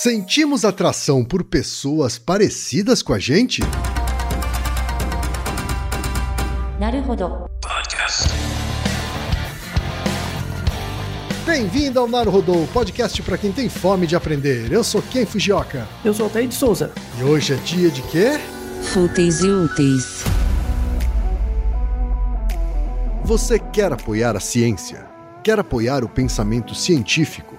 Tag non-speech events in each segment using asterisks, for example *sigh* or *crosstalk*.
Sentimos atração por pessoas parecidas com a gente? Bem-vindo ao Naruhodô, podcast para quem tem fome de aprender. Eu sou Ken Fujioka. Eu sou Altair de Souza. E hoje é dia de quê? Fúteis e úteis. Você quer apoiar a ciência? Quer apoiar o pensamento científico?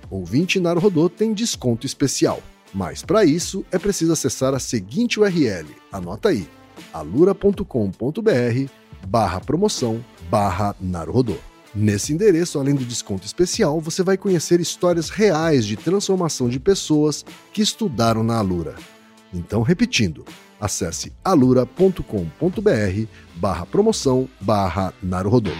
ouvinte Naruhodô tem desconto especial. Mas para isso é preciso acessar a seguinte URL, anota aí, alura.com.br barra promoção barra Naruhodô. Nesse endereço, além do desconto especial, você vai conhecer histórias reais de transformação de pessoas que estudaram na Alura. Então, repetindo, acesse alura.com.br barra promoção barra Naruhodô.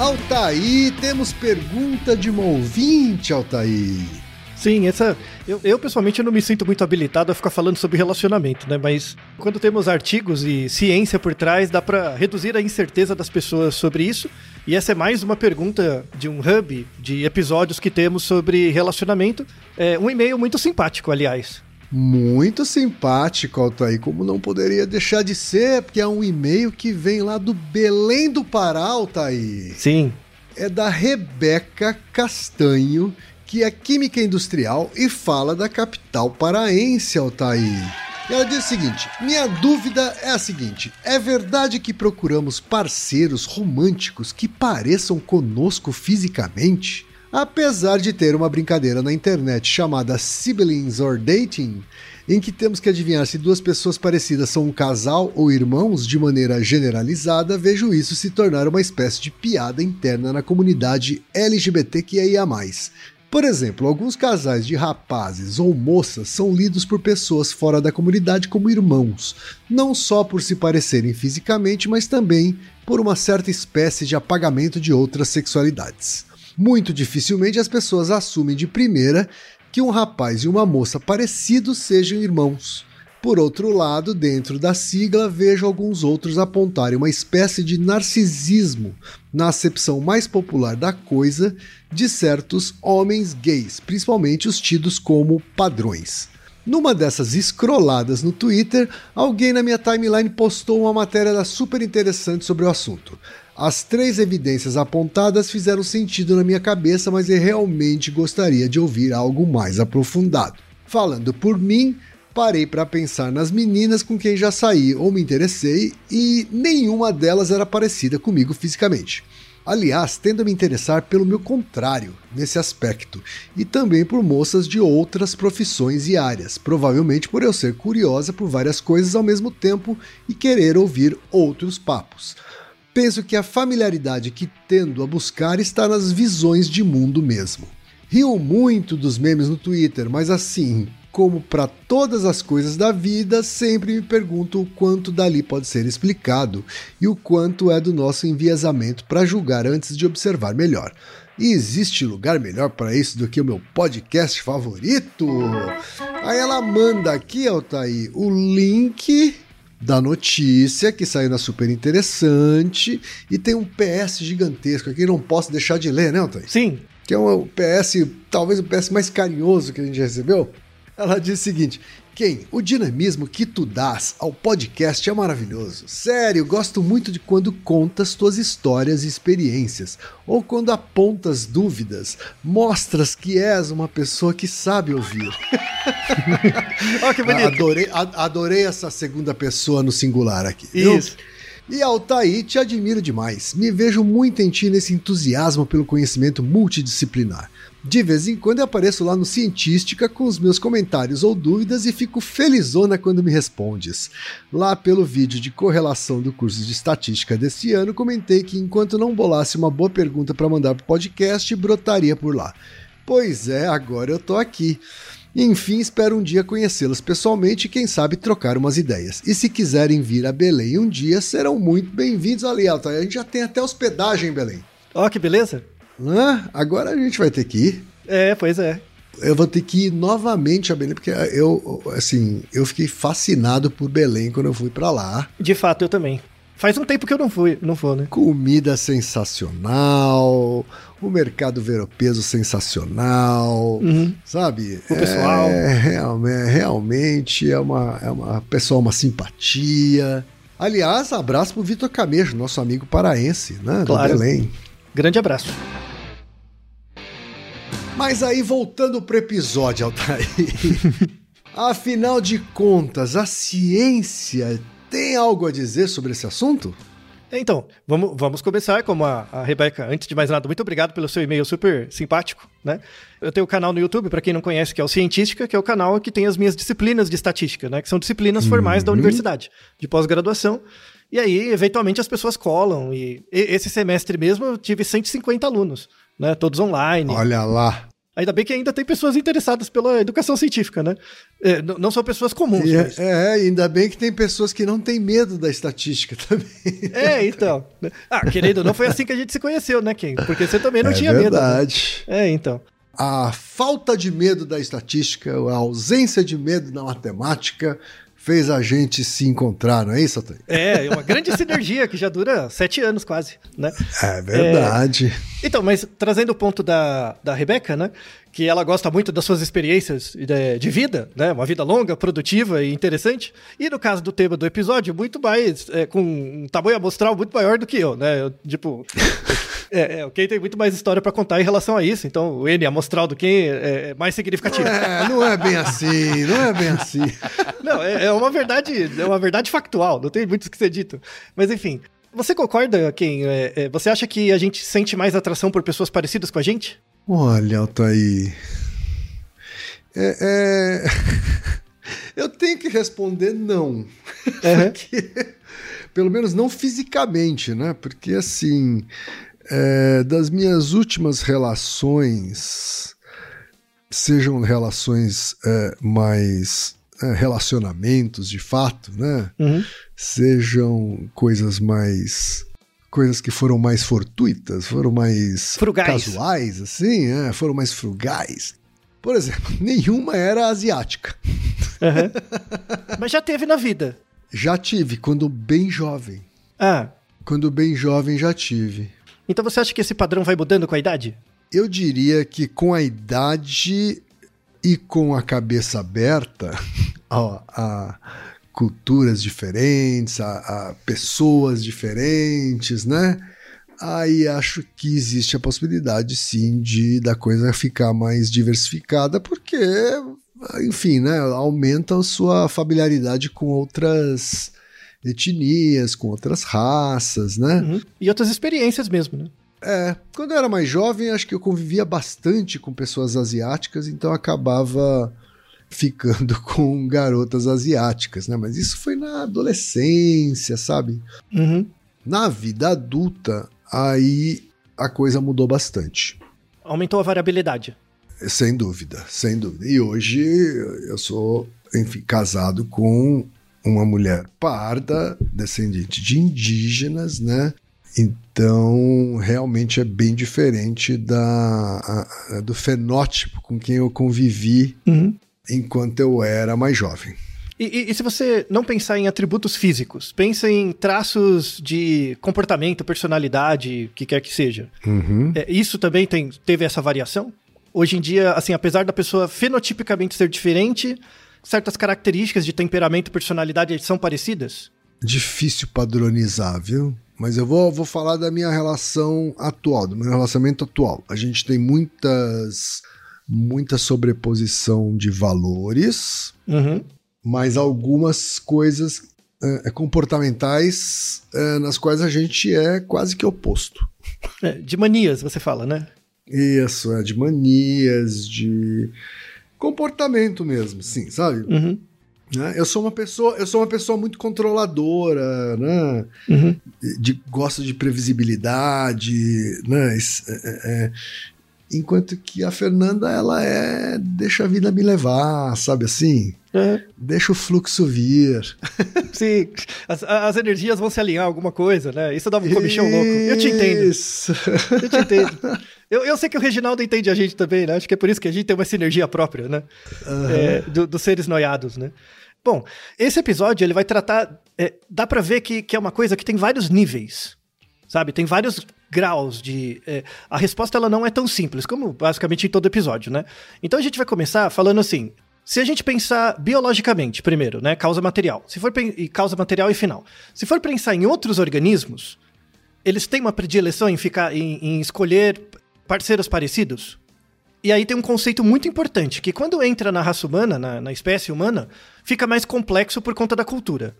Altaí, temos pergunta de uma ouvinte, Altaí. Sim, essa. Eu, eu, pessoalmente não me sinto muito habilitado a ficar falando sobre relacionamento, né? Mas quando temos artigos e ciência por trás, dá para reduzir a incerteza das pessoas sobre isso. E essa é mais uma pergunta de um hub de episódios que temos sobre relacionamento. É um e-mail muito simpático, aliás. Muito simpático, Altair, como não poderia deixar de ser, porque é um e-mail que vem lá do Belém do Pará, Altair. Sim. É da Rebeca Castanho, que é química industrial e fala da capital paraense, Altair. Ela diz o seguinte: minha dúvida é a seguinte: é verdade que procuramos parceiros românticos que pareçam conosco fisicamente? Apesar de ter uma brincadeira na internet chamada Siblings or Dating, em que temos que adivinhar se duas pessoas parecidas são um casal ou irmãos de maneira generalizada, vejo isso se tornar uma espécie de piada interna na comunidade LGBTQIA. Por exemplo, alguns casais de rapazes ou moças são lidos por pessoas fora da comunidade como irmãos, não só por se parecerem fisicamente, mas também por uma certa espécie de apagamento de outras sexualidades. Muito dificilmente as pessoas assumem de primeira que um rapaz e uma moça parecidos sejam irmãos. Por outro lado, dentro da sigla, vejo alguns outros apontarem uma espécie de narcisismo na acepção mais popular da coisa de certos homens gays, principalmente os tidos como padrões. Numa dessas escroladas no Twitter, alguém na minha timeline postou uma matéria super interessante sobre o assunto. As três evidências apontadas fizeram sentido na minha cabeça, mas eu realmente gostaria de ouvir algo mais aprofundado. Falando por mim, parei para pensar nas meninas com quem já saí ou me interessei e nenhuma delas era parecida comigo fisicamente. Aliás, tendo a me interessar pelo meu contrário nesse aspecto, e também por moças de outras profissões e áreas, provavelmente por eu ser curiosa por várias coisas ao mesmo tempo e querer ouvir outros papos. Penso que a familiaridade que tendo a buscar está nas visões de mundo mesmo. Rio muito dos memes no Twitter, mas assim, como para todas as coisas da vida, sempre me pergunto o quanto dali pode ser explicado e o quanto é do nosso enviesamento para julgar antes de observar melhor. E existe lugar melhor para isso do que o meu podcast favorito? Aí ela manda aqui, Altair, o link da notícia que saiu na Super Interessante e tem um PS gigantesco aqui, não posso deixar de ler, né, Altair? Sim. Que é um PS, talvez o PS mais carinhoso que a gente recebeu. Ela diz o seguinte: Quem? O dinamismo que tu dás ao podcast é maravilhoso. Sério, gosto muito de quando contas tuas histórias e experiências, ou quando apontas dúvidas, mostras que és uma pessoa que sabe ouvir. *laughs* Ó, que bonito. Adorei, a- adorei essa segunda pessoa no singular aqui. viu? Isso. E Altair, te admiro demais. Me vejo muito em ti nesse entusiasmo pelo conhecimento multidisciplinar. De vez em quando eu apareço lá no Cientística com os meus comentários ou dúvidas e fico felizona quando me respondes. Lá pelo vídeo de correlação do curso de estatística desse ano, comentei que enquanto não bolasse uma boa pergunta para mandar pro podcast, brotaria por lá. Pois é, agora eu tô aqui. Enfim, espero um dia conhecê-los pessoalmente e quem sabe trocar umas ideias. E se quiserem vir a Belém um dia, serão muito bem-vindos ali, Altair. A gente já tem até hospedagem em Belém. Ó, que beleza. Agora a gente vai ter que ir. É, pois é. Eu vou ter que ir novamente a Belém, porque eu, assim, eu fiquei fascinado por Belém quando eu fui pra lá. De fato, eu também. Faz um tempo que eu não fui, não vou, né? Comida sensacional, o mercado veropeso sensacional, Uhum. sabe? O pessoal. É, realme- realmente é uma, é uma pessoa, uma simpatia. Aliás, abraço pro Vitor Camejo, nosso amigo paraense, né? Claro. Do Belém. Grande abraço. Mas aí, voltando pro episódio, Altair. *laughs* Afinal de contas, a ciência tem algo a dizer sobre esse assunto? Então, vamos, vamos começar, como a, a Rebeca, antes de mais nada, muito obrigado pelo seu e-mail super simpático, né? Eu tenho o canal no YouTube, para quem não conhece, que é o Cientística, que é o canal que tem as minhas disciplinas de estatística, né? Que são disciplinas formais da universidade, de pós-graduação. E aí, eventualmente, as pessoas colam. E, e esse semestre mesmo eu tive 150 alunos, né? Todos online. Olha lá. Ainda bem que ainda tem pessoas interessadas pela educação científica, né? É, não são pessoas comuns, E mas... é, é, ainda bem que tem pessoas que não têm medo da estatística *laughs* também. É, então. né? Ah, querido, não foi assim que a gente se conheceu, né, Ken? Porque você também não é tinha medo. né? verdade. É, então. A falta de medo da estatística, a ausência de medo da matemática fez a gente se encontrar, não é isso, Altair? É, é uma grande sinergia que já dura sete anos quase, né? É verdade. Então, mas trazendo o ponto da, da Rebeca, né? Que ela gosta muito das suas experiências de, de vida, né? Uma vida longa, produtiva e interessante. E no caso do tema do episódio, muito mais, é, com um tamanho amostral muito maior do que eu, né? Eu, tipo. *laughs* É, é, o Ken tem muito mais história pra contar em relação a isso, então o N amostral do Ken é, é mais significativo. É, não é bem assim, não é bem assim. *laughs* Não, é, é uma verdade, é uma verdade factual, não tem muito o que ser dito. Mas enfim, você concorda, Ken? É, é, você acha que a gente sente mais atração por pessoas parecidas com a gente? Olha, Altair. É, é... *laughs* Eu tenho que responder não. *laughs* Porque, pelo menos não fisicamente, né? Porque, assim, é, das minhas últimas relações, sejam relações é, mais. É, relacionamentos de fato, né? Uhum. Sejam coisas mais coisas que foram mais fortuitas, foram mais Frugais. casuais, assim, é, foram mais frugais. Por exemplo, *laughs* nenhuma era asiática. Aham. *laughs* Mas já teve na vida. Já tive, quando bem jovem. Ah, Quando bem jovem já tive. então você acha que esse padrão vai mudando com a idade? Eu diria que com a idade e com a cabeça aberta *laughs* a, a culturas diferentes, a, a pessoas diferentes, né? Aí acho que existe a possibilidade, sim, de da coisa ficar mais diversificada, porque, enfim, né, aumenta a sua familiaridade com outras etnias, com outras raças, né? Uhum. E outras experiências mesmo, né? É, quando eu era mais jovem, acho que eu convivia bastante com pessoas asiáticas, então acabava ficando *laughs* com garotas asiáticas, né? Mas isso foi na adolescência, sabe? Uhum. Na vida adulta, aí a coisa mudou bastante. Aumentou a variabilidade. Sem dúvida, sem dúvida. E hoje eu sou, enfim, casado com uma mulher parda, descendente de indígenas, né? Então, realmente é bem diferente da, a- a- do fenótipo com quem eu convivi Uhum. enquanto eu era mais jovem. E, e- e se você não pensar em atributos físicos, pensa em traços de comportamento, personalidade, o que quer que seja. Uhum. É, isso também tem, teve essa variação? Hoje em dia, assim, apesar da pessoa fenotipicamente ser diferente, certas características de temperamento e personalidade são parecidas? Difícil padronizar, viu? Mas eu vou, vou falar da minha relação atual, do meu relacionamento atual. A gente tem muitas, muita sobreposição de valores, Uhum. mas algumas coisas é, comportamentais é, nas quais a gente é quase que oposto. É, de manias, você fala, né? Isso, é de manias, de comportamento mesmo, sim, sabe? Uhum. Né? Eu sou uma pessoa, eu sou uma pessoa muito controladora, né? Uhum. De, gosto de previsibilidade, né? É, é, é. Enquanto que a Fernanda, ela é deixa a vida me levar, sabe assim? É, Deixa o fluxo vir. *laughs* sim, as, as energias vão se alinhar alguma coisa, né? Isso dá um comichão louco. Eu te entendo. Isso. Eu te entendo. Eu, eu sei que o Reginaldo entende a gente também, né? Acho que é por isso que a gente tem uma sinergia própria, né? É, do- dos seres noiados, né? Bom, esse episódio ele vai tratar. é, dá pra ver que, que é uma coisa que tem vários níveis, sabe? Tem vários graus de. é, a resposta ela não é tão simples, como basicamente em todo episódio, né? Então a gente vai começar falando assim. Se a gente pensar biologicamente, primeiro, né? Causa material. Se for e causa material e final. Se for pensar em outros organismos, eles têm uma predileção em ficar em, em escolher parceiros parecidos? E aí tem um conceito muito importante, que quando entra na raça humana, na, na espécie humana, fica mais complexo por conta da cultura,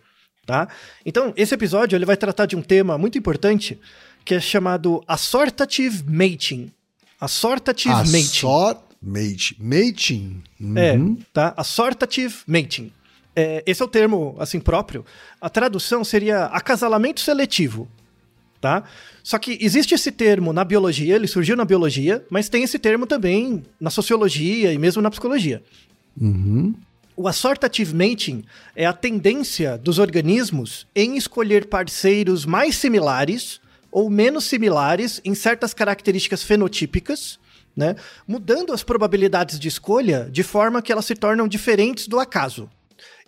tá? Então, esse episódio ele vai tratar de um tema muito importante, que é chamado assortative mating. Assortative mating. Mate. Mating. É, Uhum. tá? Assortative mating. É, esse é o termo, assim, próprio. A tradução seria acasalamento seletivo, tá? Só que existe esse termo na biologia, ele surgiu na biologia, mas tem esse termo também na sociologia e mesmo na psicologia. Uhum. O assortative mating é a tendência dos organismos em escolher parceiros mais similares ou menos similares em certas características fenotípicas, né? Mudando as probabilidades de escolha de forma que elas se tornam diferentes do acaso.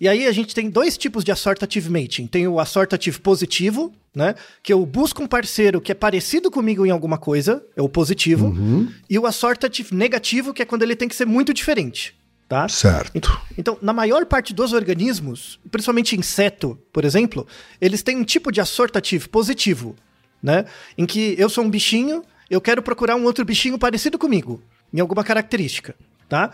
E aí a gente tem dois tipos de assortative mating. Tem o assortative positivo, né? Que eu busco um parceiro que é parecido comigo em alguma coisa, é o positivo. Uhum. E o assortative negativo, que é quando ele tem que ser muito diferente, tá? Certo. Então, na maior parte dos organismos, principalmente inseto, por exemplo, eles têm um tipo de assortative positivo, né? Em que eu sou um bichinho, eu quero procurar um outro bichinho parecido comigo, em alguma característica, tá?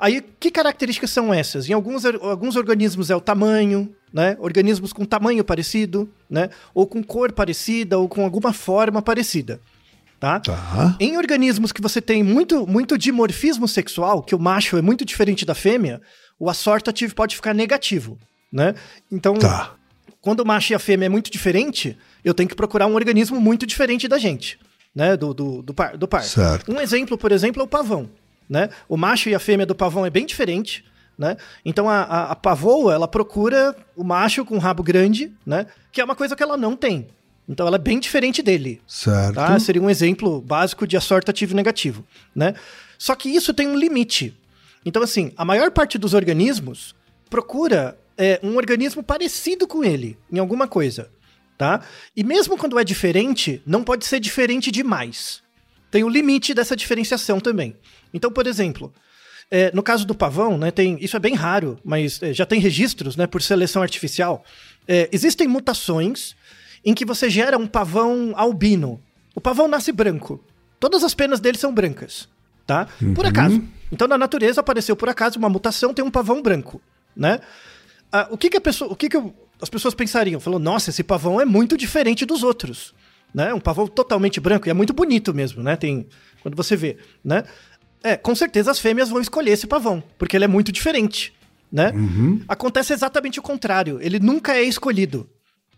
Aí, que características são essas? Em alguns, alguns organismos é o tamanho, né? Organismos com tamanho parecido, né? Ou com cor parecida, ou com alguma forma parecida, tá? Tá. Em organismos que você tem muito, muito dimorfismo sexual, que o macho é muito diferente da fêmea, o assortative pode ficar negativo, né? Então, Tá. quando o macho e a fêmea é muito diferente, eu tenho que procurar um organismo muito diferente da gente, né? Do, do, do par. Do par. Certo. Um exemplo, por exemplo, é o pavão, né? O macho e a fêmea do pavão é bem diferente, né? Então a, a, a pavoa, ela procura o macho com o rabo grande, né? Que é uma coisa que ela não tem. Então ela é bem diferente dele, Certo. Tá? Seria um exemplo básico de assortativo negativo, né? Só que isso tem um limite. Então, assim, a maior parte dos organismos procura é, um organismo parecido com ele em alguma coisa, tá? E mesmo quando é diferente, não pode ser diferente demais. Tem o limite dessa diferenciação também. Então, por exemplo, é, no caso do pavão, né, tem, isso é bem raro, mas é, já tem registros né, por seleção artificial. É, existem mutações em que você gera um pavão albino. O pavão nasce branco. Todas as penas dele são brancas, tá? Por acaso. Então, na natureza apareceu por acaso uma mutação, tem um pavão branco, né? Ah, o que, que a pessoa, o que, que eu- as pessoas pensariam? Falou, nossa, esse pavão é muito diferente dos outros, né? Um pavão totalmente branco e é muito bonito mesmo, né? Tem quando você vê, né? É, com certeza as fêmeas vão escolher esse pavão, porque ele é muito diferente, né? Acontece exatamente o contrário, ele nunca é escolhido,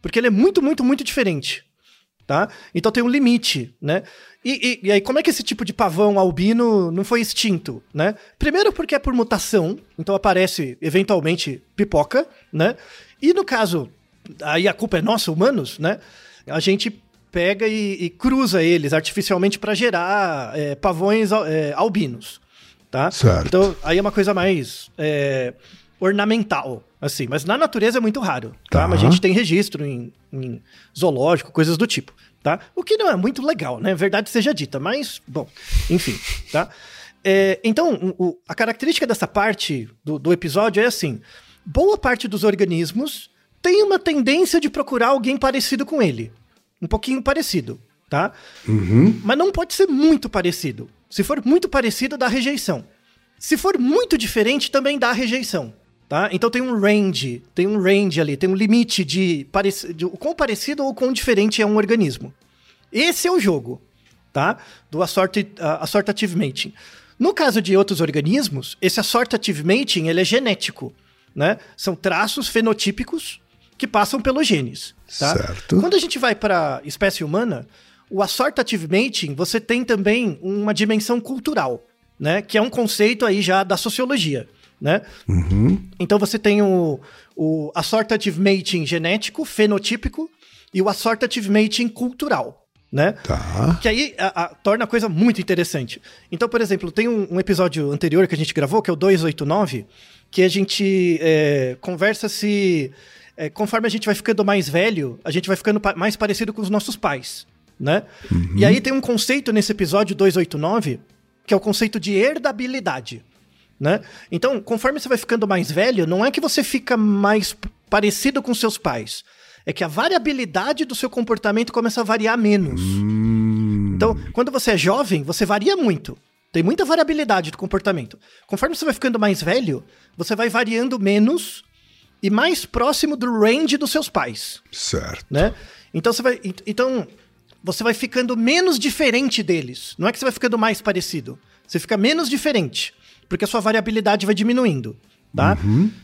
porque ele é muito, muito, muito diferente, tá? Então tem um limite, né? E, e- e aí, como é que esse tipo de pavão albino não foi extinto, né? Primeiro porque é por mutação, então aparece, eventualmente, pipoca, né? E no caso, aí a culpa é nossa, humanos, né? A gente pega e, e cruza eles artificialmente para gerar é, pavões é, albinos, tá? Certo. Então, aí é uma coisa mais é, ornamental, assim. Mas na natureza é muito raro, tá? Tá. Mas a gente tem registro em, em zoológico, coisas do tipo, tá? O que não é muito legal, né? Verdade seja dita, mas, bom, enfim, tá? É, então, o- a característica dessa parte do, do episódio é assim: boa parte dos organismos tem uma tendência de procurar alguém parecido com ele. Um pouquinho parecido, tá? Mas não pode ser muito parecido. Se for muito parecido, dá rejeição. Se for muito diferente, também dá rejeição. Tá? Então tem um range, tem um range ali, tem um limite de, parec- de o quão parecido ou quão diferente é um organismo. Esse é o jogo, tá? Do assortative mating. No caso de outros organismos, esse assortative mating ele é genético, né? São traços fenotípicos que passam pelos genes, tá? Certo. Quando a gente vai para espécie humana, o assortative mating, você tem também uma dimensão cultural, né? Que é um conceito aí já da sociologia, né? Então você tem o, o assortative mating genético, fenotípico, e o assortative mating cultural, né? Tá. Que aí a- a- torna a coisa muito interessante. Então, por exemplo, tem um, um episódio anterior que a gente gravou, que é o 289, que a gente é, conversa se. É, conforme a gente vai ficando mais velho, a gente vai ficando pa- mais parecido com os nossos pais. Né? E aí tem um conceito nesse episódio 289, que é o conceito de herdabilidade. Né? Então, conforme você vai ficando mais velho, não é que você fica mais parecido com seus pais. É que a variabilidade do seu comportamento começa a variar menos. Então, quando você é jovem, você varia muito. Tem muita variabilidade do comportamento. Conforme você vai ficando mais velho, você vai variando menos e mais próximo do range dos seus pais Certo. né? Então você vai, ent- então você vai ficando menos diferente deles. Não é que você vai ficando mais parecido. Você fica menos diferente, porque a sua variabilidade vai diminuindo, tá?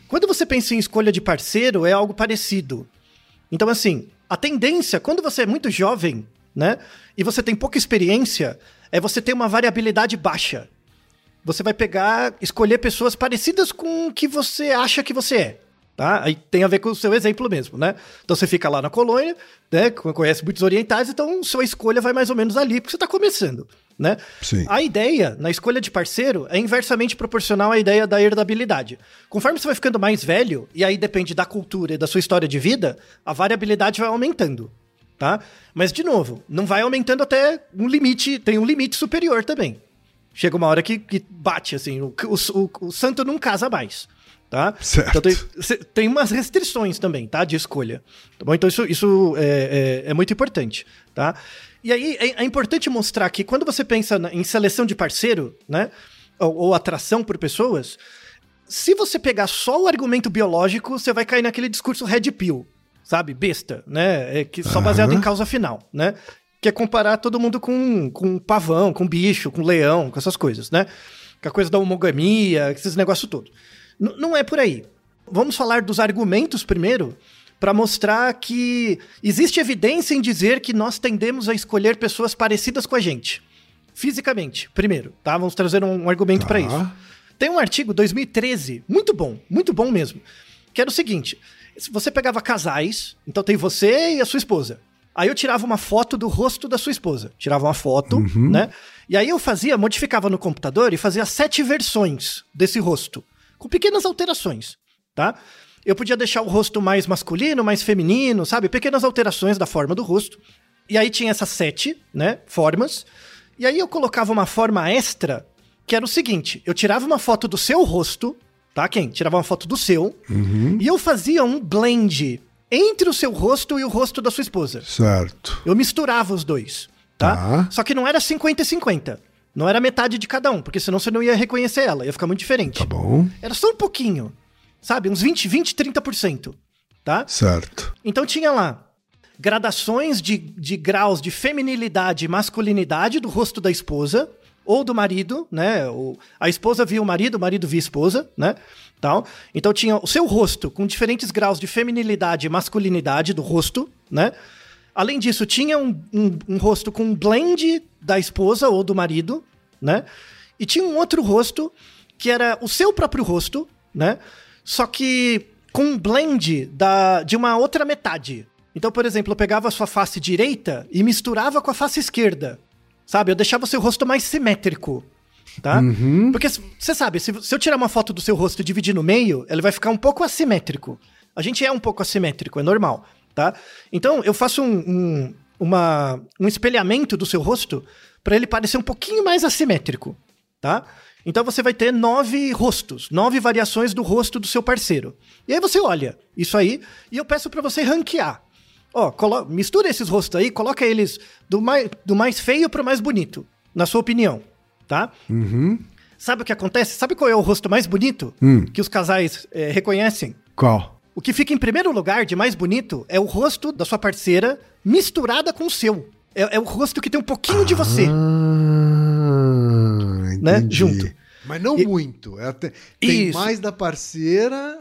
Quando você pensa em escolha de parceiro, é algo parecido. Então assim, a tendência quando você é muito jovem, né, e você tem pouca experiência, é você ter uma variabilidade baixa. Você vai pegar, escolher pessoas parecidas com o que você acha que você é. Tá? Aí tem a ver com o seu exemplo mesmo, né? Então você fica lá na colônia, né? Conhece muitos orientais, então sua escolha vai mais ou menos ali, porque você está começando, né? Sim. A ideia na escolha de parceiro é inversamente proporcional à ideia da herdabilidade. Conforme você vai ficando mais velho, e aí depende da cultura e da sua história de vida, a variabilidade vai aumentando, tá? Mas, de novo, não vai aumentando até um limite, tem um limite superior também. Chega uma hora que, que bate, assim, o, o, o santo não casa mais, tá? Certo. Então tem, tem umas restrições também, tá? De escolha, tá bom? Então isso, isso é, é- é muito importante, tá? E aí é, é importante mostrar que quando você pensa na- em seleção de parceiro, né? Ou, ou atração por pessoas, se você pegar só o argumento biológico, você vai cair naquele discurso red pill, sabe? Besta, né? É que só baseado em causa final, né? Que é comparar todo mundo com, com pavão, com bicho, com leão, com essas coisas, né? Com a coisa da homogamia, esses negócios todos. N- não é por aí. Vamos falar dos argumentos primeiro, para mostrar que existe evidência em dizer que nós tendemos a escolher pessoas parecidas com a gente. Fisicamente, primeiro, tá? Vamos trazer um, um argumento Tá. para isso. Tem um artigo 2013, muito bom, muito bom mesmo, que era o seguinte: se você pegava casais, então tem você e a sua esposa. Aí eu tirava uma foto do rosto da sua esposa. Tirava uma foto, né? E aí eu fazia, modificava no computador e fazia sete versões desse rosto, com pequenas alterações, tá? Eu podia deixar o rosto mais masculino, mais feminino, sabe? Pequenas alterações da forma do rosto. E aí tinha essas sete, né, formas. E aí eu colocava uma forma extra, que era o seguinte: eu tirava uma foto do seu rosto, tá? Quem? Tirava uma foto do seu, e eu fazia um blend entre o seu rosto e o rosto da sua esposa. Certo. Eu misturava os dois, tá? Tá. Só que não era 50 e 50. Não era metade de cada um, porque senão você não ia reconhecer ela, ia ficar muito diferente. Tá bom. Era só um pouquinho, sabe? Uns 20, 20, 30%, tá? Certo. Então tinha lá gradações de, de graus de feminilidade e masculinidade do rosto da esposa ou do marido, né? O, a esposa via o marido, o marido via a esposa, né? Tal. Então tinha o seu rosto com diferentes graus de feminilidade e masculinidade do rosto, né? Além disso, tinha um, um, um rosto com um blend da esposa ou do marido, né? E tinha um outro rosto que era o seu próprio rosto, né? Só que com um blend da, de uma outra metade. Então, por exemplo, eu pegava a sua face direita e misturava com a face esquerda. Sabe? Eu deixava o seu rosto mais simétrico. Tá? Uhum. Porque você sabe, se, se eu tirar uma foto do seu rosto e dividir no meio, ele vai ficar um pouco assimétrico. A gente é um pouco assimétrico, é normal, tá? Então eu faço um, um, uma, um espelhamento do seu rosto para ele parecer um pouquinho mais assimétrico, tá? Então você vai ter nove rostos, nove variações do rosto do seu parceiro. E aí você olha isso aí e eu peço para você ranquear. Ó, colo- mistura esses rostos aí, coloca eles do mais, do mais feio pro mais bonito, na sua opinião, tá? Uhum. Sabe o que acontece? Sabe qual é o rosto mais bonito Hum. que os casais eh, reconhecem? Qual? O que fica em primeiro lugar de mais bonito é o rosto da sua parceira misturada com o seu. É, é o rosto que tem um pouquinho de você. Ah, Né? entendi. Junto. Mas não E- muito. É até- tem Isso. mais da parceira.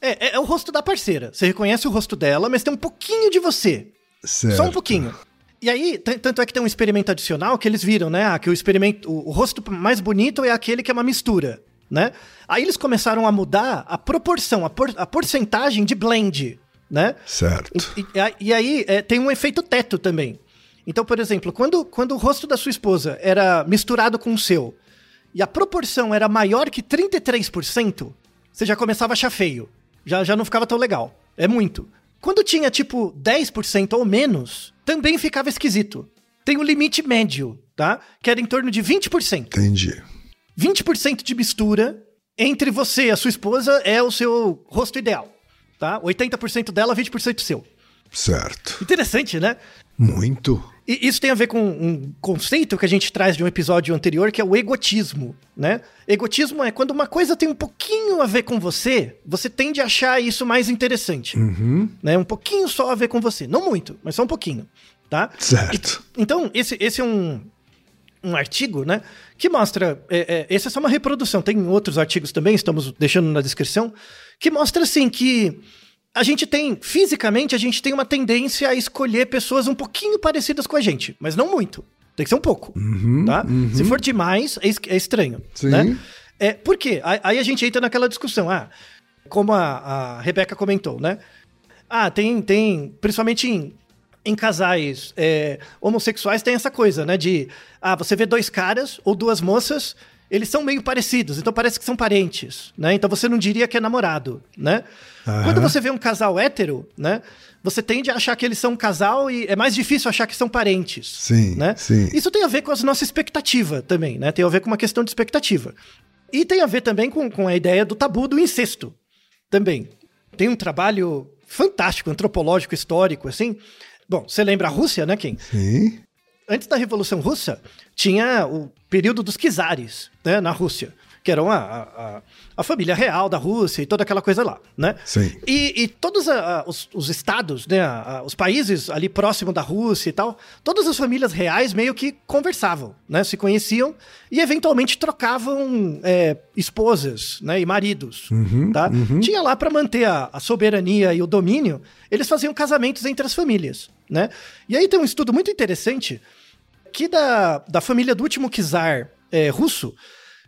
É, é- é o rosto da parceira. Você reconhece o rosto dela, mas tem um pouquinho de você. Certo. Só um pouquinho. E aí, tanto é que tem um experimento adicional que eles viram, né? ah, que o experimento, o, o rosto mais bonito é aquele que é uma mistura, né? Aí eles começaram a mudar a proporção, a, por- a porcentagem de blend, né? Certo. E, e- e aí é, tem um efeito teto também. Então, por exemplo, quando, quando o rosto da sua esposa era misturado com o seu e a proporção era maior que 33%, você já começava a achar feio. Já, já não ficava tão legal. É muito. Quando tinha tipo 10% ou menos, também ficava esquisito. Tem um limite médio, tá? Que era em torno de 20%. Entendi. 20% de mistura entre você e a sua esposa é o seu rosto ideal, tá? 80% dela, 20% seu. Certo. Interessante, né? Muito. E isso tem a ver com um conceito que a gente traz de um episódio anterior, que é o egotismo, né? Egotismo é quando uma coisa tem um pouquinho a ver com você, você tende a achar isso mais interessante, Uhum. né? Um pouquinho só a ver com você, não muito, mas só um pouquinho, tá? Certo. Então, esse, esse é um, um artigo, né? Que mostra. É, é, essa é só uma reprodução, tem outros artigos também, estamos deixando na descrição, que mostra assim que a gente tem, fisicamente, a gente tem uma tendência a escolher pessoas um pouquinho parecidas com a gente, mas não muito. Tem que ser um pouco. tá? Se for demais, é, é estranho. Sim. Né? É, por quê? Aí aí a gente entra naquela discussão. Ah, como a, a Rebeca comentou, né? Ah, tem, tem principalmente em, em casais é, homossexuais, tem essa coisa, né? De, ah, você vê dois caras ou duas moças, eles são meio parecidos, então parece que são parentes, né? Então você não diria que é namorado, né? Aham. Quando você vê um casal hétero, né? Você tende a achar que eles são um casal e é mais difícil achar que são parentes. Sim, Né? sim. Isso tem a ver com a nossa expectativa também, né? Tem a ver com uma questão de expectativa. E tem a ver também com, com a ideia do tabu do incesto. Também. Tem um trabalho fantástico, antropológico, histórico, assim. Bom, você lembra a Rússia, né, Kim? Sim. Antes da Revolução Russa, tinha o período dos czares, né, na Rússia. Que eram a, a, a família real da Rússia e toda aquela coisa lá, né? Sim. E, e todos a- os, os estados, né, os países ali próximo da Rússia e tal, todas as famílias reais meio que conversavam, né, se conheciam e eventualmente trocavam é, esposas, né, e maridos, tá? Tinha lá para manter a, a soberania e o domínio, eles faziam casamentos entre as famílias, né? E aí tem um estudo muito interessante que da, da família do último czar é, russo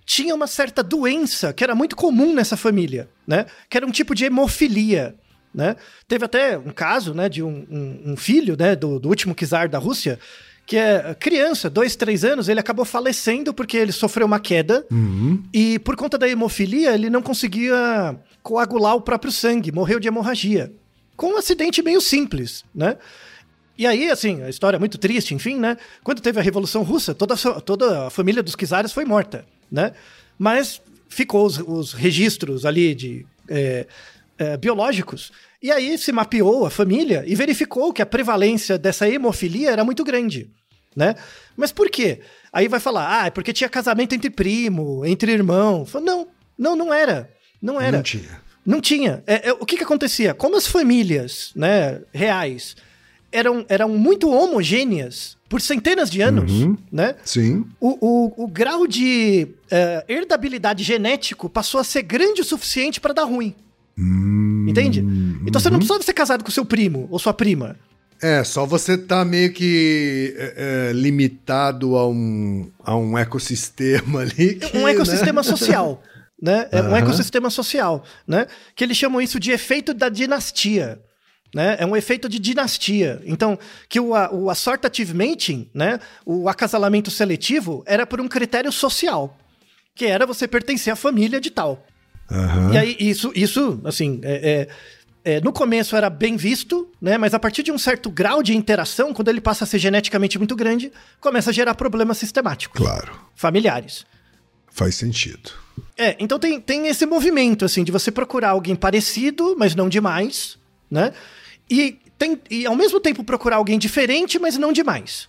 tinha uma certa doença que era muito comum nessa família, né? Que era um tipo de hemofilia, né? Teve até um caso, né, de um, um- um filho, né, do, do último czar da Rússia, que é criança, dois, três anos, ele acabou falecendo porque ele sofreu uma queda Uhum. e por conta da hemofilia ele não conseguia coagular o próprio sangue, morreu de hemorragia. Com um acidente meio simples, né? E aí, assim, a história é muito triste, enfim, né? Quando teve a Revolução Russa, toda a, toda a família dos czares foi morta, né? Mas ficou os, os registros ali de é, é, biológicos. E aí se mapeou a família e verificou que a prevalência dessa hemofilia era muito grande, né? Mas por quê? Aí vai falar, ah, é porque tinha casamento entre primo, entre irmão. Fala, Não, não, não era. Não era. Não tinha. Não tinha. É, é, o que, que acontecia? Como as famílias né, reais eram, eram muito homogêneas por centenas de anos, Uhum. né? Sim. O, o, o grau de eh, herdabilidade genético passou a ser grande o suficiente para dar ruim. Hum, Entende? Então você não precisava ser casado com seu primo ou sua prima. É, só você tá meio que é, é, limitado a um, a um ecossistema *laughs* ali. que, um né? ecossistema social, né? É um ecossistema social, né? Que eles chamam isso de efeito da dinastia, né? É um efeito de dinastia. Então, que o, o assortative mating, né? O acasalamento seletivo era por um critério social, que era você pertencer à família de tal. Aham. E aí, isso, isso assim, é- é- é, no começo era bem visto, né? Mas a partir de um certo grau de interação, quando ele passa a ser geneticamente muito grande, começa a gerar problemas sistemáticos, Claro. familiares. Faz sentido. É, então tem, tem esse movimento, assim, de você procurar alguém parecido, mas não demais, né? E, tem, e ao mesmo tempo procurar alguém diferente, mas não demais.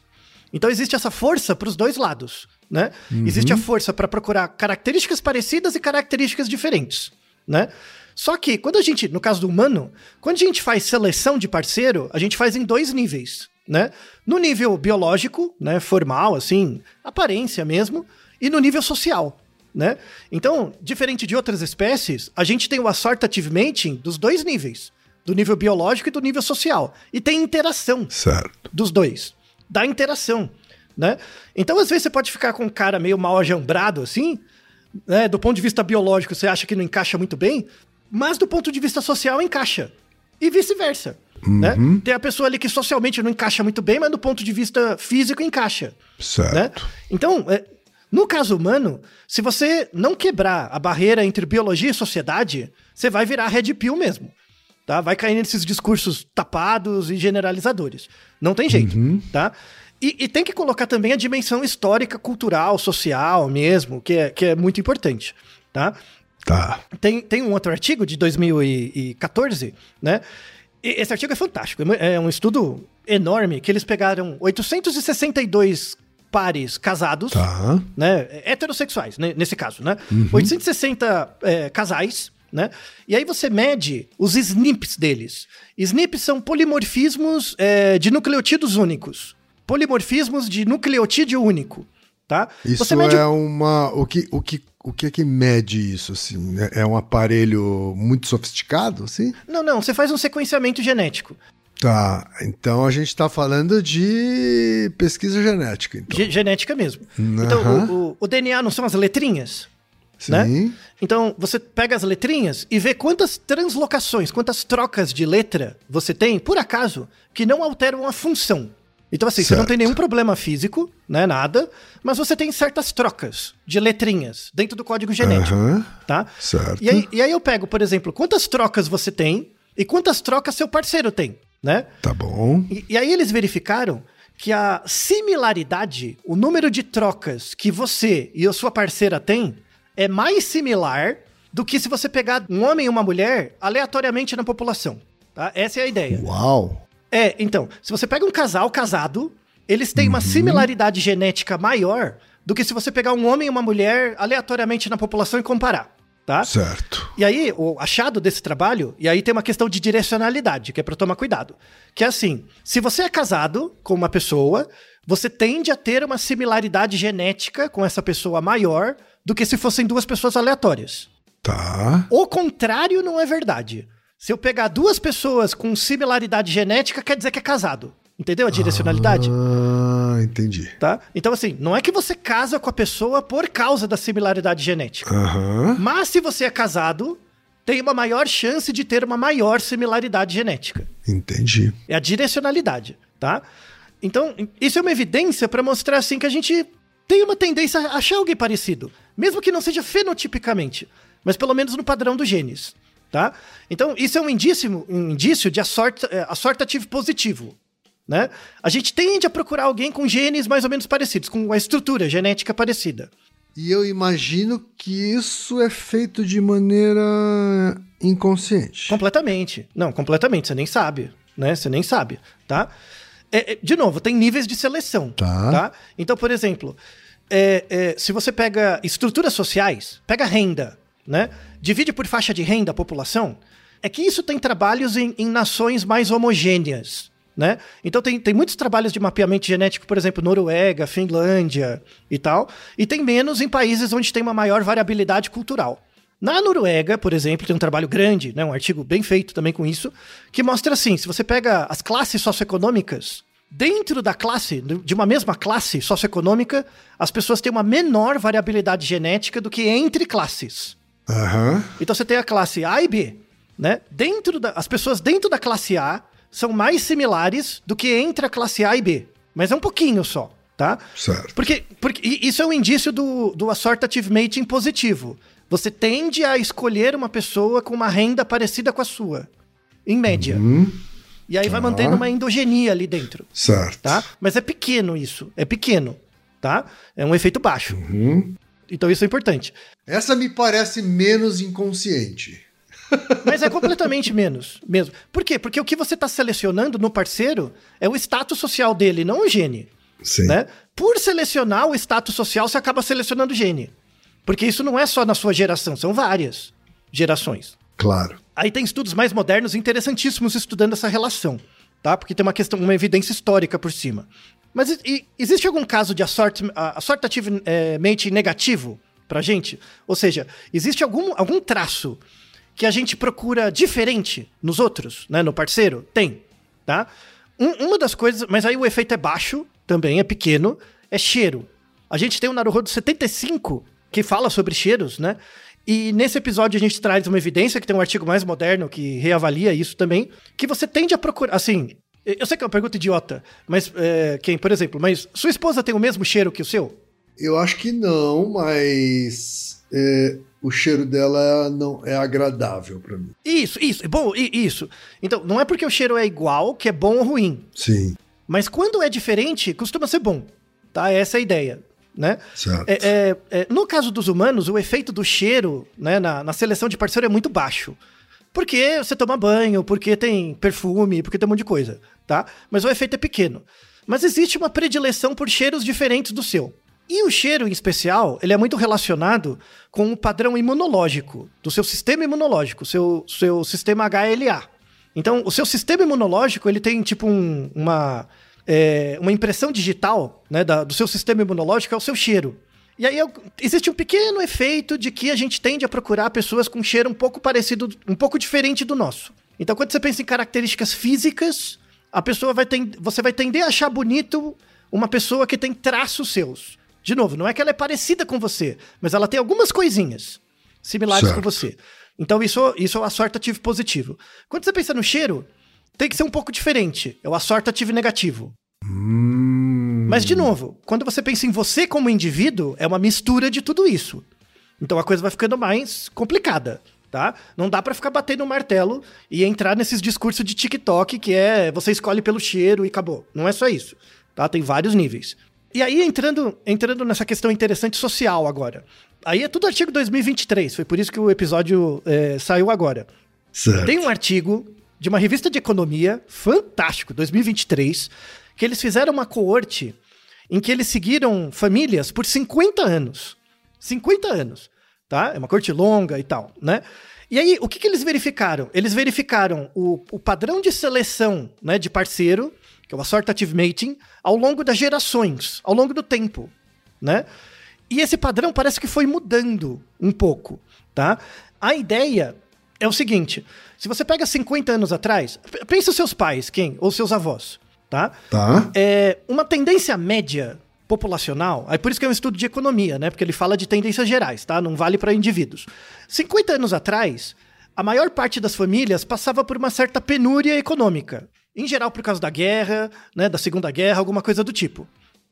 Então existe essa força para os dois lados, né? Existe a força para procurar características parecidas e características diferentes, né? Só que quando a gente, no caso do humano, quando a gente faz seleção de parceiro, a gente faz em dois níveis, né? No nível biológico, né, formal, assim, aparência mesmo, e no nível social, né? Então, diferente de outras espécies, a gente tem o assortative mating dos dois níveis, do nível biológico e do nível social, e tem interação Certo. dos dois, da interação, né? Então, às vezes você pode ficar com um cara meio mal ajambrado assim, né? Do ponto de vista biológico, você acha que não encaixa muito bem, mas do ponto de vista social encaixa. E vice-versa, né? Tem a pessoa ali que socialmente não encaixa muito bem, mas do ponto de vista físico encaixa Certo. né? Então, é, no caso humano, se você não quebrar a barreira entre biologia e sociedade, você vai virar red pill mesmo. Tá? Vai cair nesses discursos tapados e generalizadores. Não tem jeito, tá? E, e tem que colocar também a dimensão histórica, cultural, social mesmo, que é, que é muito importante, tá? Tá. Tem, tem um outro artigo de 2014, né? E esse artigo é fantástico. É um estudo enorme que eles pegaram 862 pares casados, Tá. né? Heterossexuais, né, nesse caso, né? 860 é, casais, né? E aí você mede os SNPs deles. SNPs são polimorfismos é, de nucleotídeos únicos. Polimorfismos de nucleotídeo único, tá? Isso mede é uma. O que, o, que, o que é que mede isso, assim? É- É um aparelho muito sofisticado, assim? Não, não, você faz um sequenciamento genético. Tá. Então a gente tá falando de pesquisa genética, então. Ge- genética mesmo. Aham. Então, o, o- o DNA não são as letrinhas? Né? Sim. Então, você pega as letrinhas e vê quantas translocações, quantas trocas de letra você tem, por acaso, que não alteram a função. Então, assim, você não Certo. tem nenhum problema físico, né? Nada, mas você tem certas trocas de letrinhas dentro do código genético, Aham. tá? Certo. E aí, e aí eu pego, por exemplo, quantas trocas você tem e quantas trocas seu parceiro tem, né? Tá bom. E, e aí eles verificaram que a similaridade, o número de trocas que você e a sua parceira têm, é mais similar do que se você pegar um homem e uma mulher aleatoriamente na população. Tá? Essa é a ideia. Uau. É, então, se você pega um casal casado, eles têm uma Uhum. similaridade genética maior do que se você pegar um homem e uma mulher aleatoriamente na população e comparar. Tá? Certo. E aí, o achado desse trabalho, e aí tem uma questão de direcionalidade, que é pra tomar cuidado. Que é assim: se você é casado com uma pessoa, você tende a ter uma similaridade genética com essa pessoa maior do que se fossem duas pessoas aleatórias. Tá. O contrário não é verdade. Se eu pegar duas pessoas com similaridade genética, quer dizer que é casado. Entendeu a direcionalidade? Ah, entendi. Tá? Então, assim, não é que você casa com a pessoa por causa da similaridade genética. Aham. Mas se você é casado, tem uma maior chance de ter uma maior similaridade genética. Entendi. É a direcionalidade, tá? Então, isso é uma evidência para mostrar assim que a gente tem uma tendência a achar alguém parecido, mesmo que não seja fenotipicamente, mas pelo menos no padrão dos genes, tá? Então, isso é um indício, um indício de assort, eh, assortativo positivo, né? A gente tende a procurar alguém com genes mais ou menos parecidos, com a estrutura genética parecida. E eu imagino que isso é feito de maneira inconsciente. Completamente. Não, completamente. Você nem sabe, né? Você nem sabe, tá? É, é, de novo, tem níveis de seleção, Tá. Então, por exemplo, é, é, se você pega estruturas sociais, pega renda, né? Divide por faixa de renda a população, é que isso tem trabalhos em, em nações mais homogêneas, né? Então tem, tem muitos trabalhos de mapeamento genético, por exemplo, Noruega, Finlândia e tal, e tem menos em países onde tem uma maior variabilidade cultural. Na Noruega, por exemplo, tem um trabalho grande, né, um artigo bem feito também com isso, que mostra assim: se você pega as classes socioeconômicas, dentro da classe, de uma mesma classe socioeconômica, as pessoas têm uma menor variabilidade genética do que entre classes. Aham. Então você tem a classe A e B, né? Dentro da, as pessoas dentro da classe A são mais similares do que entre a classe A e B. Mas é um pouquinho só, tá? Certo. Porque, porque isso é um indício do, do assortative mating positivo. Você tende a escolher uma pessoa com uma renda parecida com a sua, em média. Hum, E aí vai Tá. mantendo uma endogenia ali dentro, certo. tá? Mas é pequeno isso, é pequeno, tá? É um efeito baixo. Uhum. Então isso é importante. Essa me parece menos inconsciente. Mas é completamente menos, mesmo. Por quê? Porque o que você está selecionando no parceiro é o status social dele, não o gene. Sim. Né? Por selecionar o status social, você acaba selecionando o gene. Porque isso não é só na sua geração, são várias gerações. Claro. Aí tem estudos mais modernos interessantíssimos estudando essa relação, tá? Porque tem uma questão, uma evidência histórica por cima. Mas e- existe algum caso de assort, a- assortative eh, negativo pra gente? Ou seja, existe algum, algum traço que a gente procura diferente nos outros, né? No parceiro? Tem, tá? Um- uma das coisas, mas aí o efeito é baixo, também é pequeno, é cheiro. A gente tem o Naruhodo 75, que fala sobre cheiros, né? E nesse episódio a gente traz uma evidência, que tem um artigo mais moderno que reavalia isso também, que você tende a procurar, assim, eu sei que é uma pergunta idiota, mas, é, quem, por exemplo, mas sua esposa tem o mesmo cheiro que o seu? Eu acho que não, mas é, o cheiro dela não é agradável pra mim. Isso, isso, bom, isso. Então, não é porque o cheiro é igual que é bom ou ruim, Sim, mas quando é diferente, costuma ser bom, tá? Essa é a ideia, né? certo. É, é, é, no caso dos humanos, o efeito do cheiro né, na, na seleção de parceiro é muito baixo. Porque você toma banho, porque tem perfume, porque tem um monte de coisa, tá? Mas o efeito é pequeno. Mas existe uma predileção por cheiros diferentes do seu. E o cheiro, em especial, ele é muito relacionado com o padrão imunológico, do seu sistema imunológico, seu, seu sistema HLA. Então, o seu sistema imunológico, ele tem tipo um- uma, é, uma impressão digital né, da- do seu sistema imunológico, é o seu cheiro. E aí existe um pequeno efeito de que a gente tende a procurar pessoas com cheiro um pouco parecido, um pouco diferente do nosso. Então, quando você pensa em características físicas, a pessoa vai ten- você vai tender a achar bonito uma pessoa que tem traços seus. De novo, não é que ela é parecida com você, mas ela tem algumas coisinhas similares Certo. com você. Então, isso, isso é o assortativo positivo. Quando você pensa no cheiro, tem que ser um pouco diferente. É o assortativo negativo. Hum, Mas, de novo, quando você pensa em você como indivíduo, é uma mistura de tudo isso. Então a coisa vai ficando mais complicada, tá? Não dá pra ficar batendo o martelo e entrar nesses discursos de TikTok que é você escolhe pelo cheiro e acabou. Não é só isso, tá? Tem vários níveis. E aí, entrando, entrando nessa questão interessante social agora. Aí é tudo artigo 2023, foi por isso que o episódio é, saiu agora. certo. Tem um artigo de uma revista de economia, fantástico, 2023, que eles fizeram uma coorte em que eles seguiram famílias por 50 anos. 50 anos, tá? É uma corte longa e tal, né? E aí, o que, que eles verificaram? Eles verificaram o, o padrão de seleção né, de parceiro, que é o assortative mating, ao longo das gerações, ao longo do tempo, né? E esse padrão parece que foi mudando um pouco, tá? A ideia é o seguinte: se você pega 50 anos atrás, pensa os seus pais, quem? Ou seus avós, tá? Tá? É uma tendência média populacional, aí por isso que é um estudo de economia, né? Porque ele fala de tendências gerais, tá? Não vale para indivíduos. 50 anos atrás, a maior parte das famílias passava por uma certa penúria econômica. Em geral, por causa da guerra, né? Da Segunda Guerra, alguma coisa do tipo.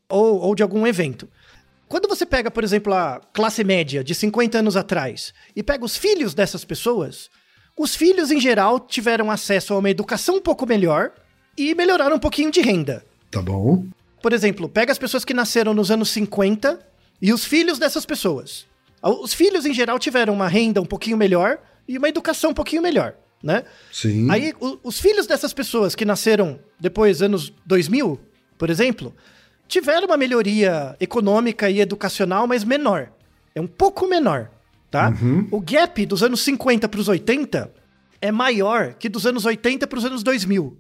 Ou, ou de algum evento. Quando você pega, por exemplo, a classe média de 50 anos atrás e pega os filhos dessas pessoas, os filhos, em geral, tiveram acesso a uma educação um pouco melhor e melhoraram um pouquinho de renda. Tá bom. Por exemplo, pega as pessoas que nasceram nos anos 50 e os filhos dessas pessoas. Os filhos, em geral, tiveram uma renda um pouquinho melhor e uma educação um pouquinho melhor, né? Sim. Aí, o- os filhos dessas pessoas que nasceram depois, anos 2000, por exemplo, tiveram uma melhoria econômica e educacional, mas menor. É um pouco menor, tá? O gap dos anos 50 para os 80 é maior que dos anos 80 para os anos 2000.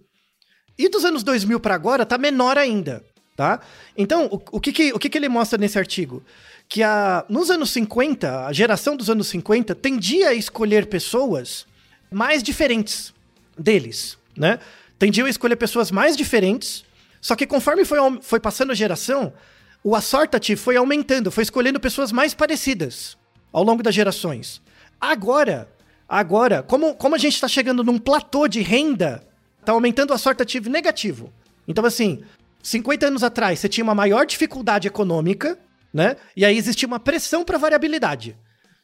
E dos anos 2000 para agora tá menor ainda, tá? Então, o, o que, que, o que, que ele mostra nesse artigo? Que a, nos anos 50, a geração dos anos 50 tendia a escolher pessoas mais diferentes deles, né? Tendiam a escolher pessoas mais diferentes, só que conforme foi, foi passando a geração, o assortative foi aumentando, foi escolhendo pessoas mais parecidas ao longo das gerações. Agora, agora, como, como a gente está chegando num platô de renda Tá aumentando o assortativo negativo. Então, assim, 50 anos atrás você tinha uma maior dificuldade econômica, né? E aí existia uma pressão para variabilidade.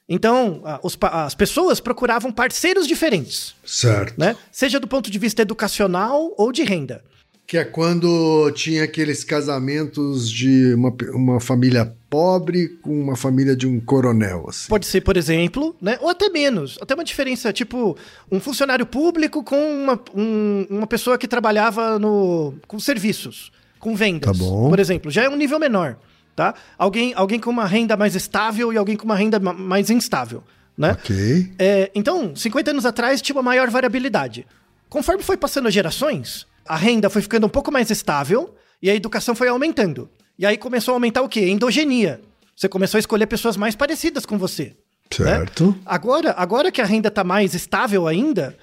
Então, os as pessoas procuravam parceiros diferentes, Certo. né? Seja do ponto de vista educacional ou de renda. Que é quando tinha aqueles casamentos de uma, uma família pobre com uma família de um coronel, assim. Pode ser, por exemplo, né? Ou até menos. Até uma diferença, tipo, um funcionário público com uma, um- uma pessoa que trabalhava no, com serviços, com vendas. Tá. Por exemplo, já é um nível menor, tá? Alguém, alguém com uma renda mais estável e alguém com uma renda ma- mais instável, né? Ok. É, então, 50 anos atrás tinha uma maior variabilidade. Conforme foi passando as gerações, a renda foi ficando um pouco mais estável e a educação foi aumentando. E aí começou a aumentar o quê? A endogenia. Você começou a escolher pessoas mais parecidas com você. Certo. Agora, agora que a renda tá mais estável ainda,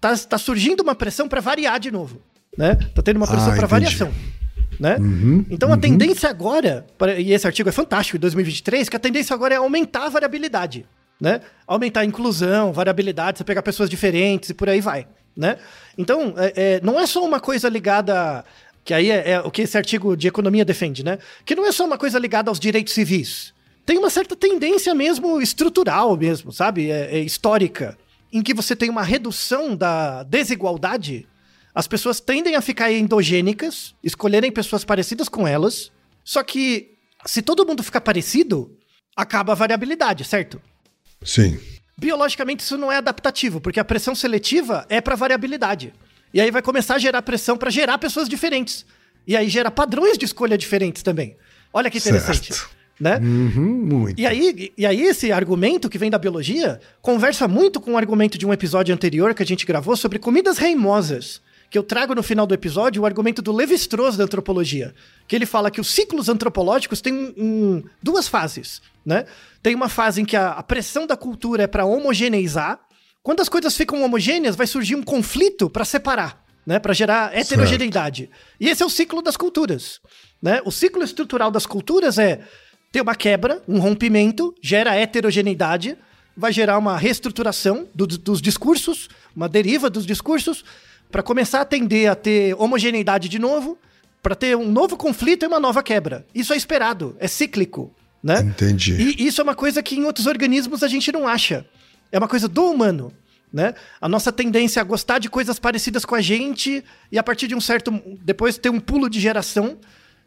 tá, tá surgindo uma pressão para variar de novo, né? Tá tendo uma pressão Ah, para variação, né? Uhum, então a tendência agora, e esse artigo é fantástico, em 2023, que a tendência agora é aumentar a variabilidade, né? Aumentar a inclusão, variabilidade, você pegar pessoas diferentes e por aí vai, né? Então, é- é, não é só uma coisa ligada que aí é, é o que esse artigo de economia defende, né? Que não é só uma coisa ligada aos direitos civis. Tem uma certa tendência mesmo estrutural mesmo, sabe? É, é histórica, em que você tem uma redução da desigualdade. As pessoas tendem a ficar endogênicas, escolherem pessoas parecidas com elas. Só que se todo mundo ficar parecido, acaba a variabilidade, certo? Sim. Biologicamente isso não é adaptativo, porque a pressão seletiva é para variabilidade. E aí vai começar a gerar pressão para gerar pessoas diferentes. E aí gera padrões de escolha diferentes também. Olha que interessante, Certo. né? Uhum, muito. E aí, e aí esse argumento que vem da biologia conversa muito com o argumento de um episódio anterior que a gente gravou sobre comidas reimosas, que eu trago no final do episódio o argumento do Levi-Strauss da antropologia, que ele fala que os ciclos antropológicos têm um- um- duas fases, né? Tem uma fase em que a, a pressão da cultura é para homogeneizar. Quando as coisas ficam homogêneas, vai surgir um conflito para separar, né? Para gerar heterogeneidade. E esse é o ciclo das culturas, né? O ciclo estrutural das culturas é ter uma quebra, um rompimento, gera heterogeneidade, vai gerar uma reestruturação do- dos discursos, uma deriva dos discursos, para começar a tender a ter homogeneidade de novo, para ter um novo conflito e uma nova quebra. Isso é esperado, é cíclico, né? Entendi. E isso é uma coisa que em outros organismos a gente não acha. É uma coisa do humano, né? A nossa tendência a gostar de coisas parecidas com a gente e a partir de um certo depois ter um pulo de geração.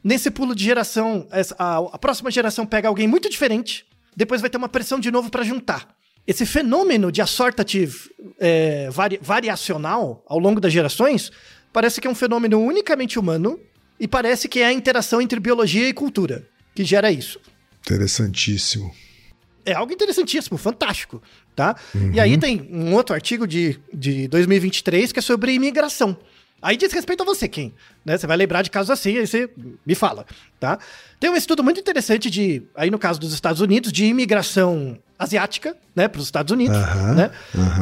Nesse pulo de geração, a, a próxima geração pega alguém muito diferente, depois vai ter uma pressão de novo para juntar. Esse fenômeno de assortative é, vari- variacional ao longo das gerações parece que é um fenômeno unicamente humano e parece que é a interação entre biologia e cultura que gera isso. Interessantíssimo. É algo interessantíssimo, fantástico, tá? E aí tem um outro artigo de, de 2023 que é sobre imigração. Aí diz respeito a você, quem? Né? Você vai lembrar de casos assim, aí você me fala, tá? Tem um estudo muito interessante de, aí no caso dos Estados Unidos, de imigração asiática, né, para os Estados Unidos, né?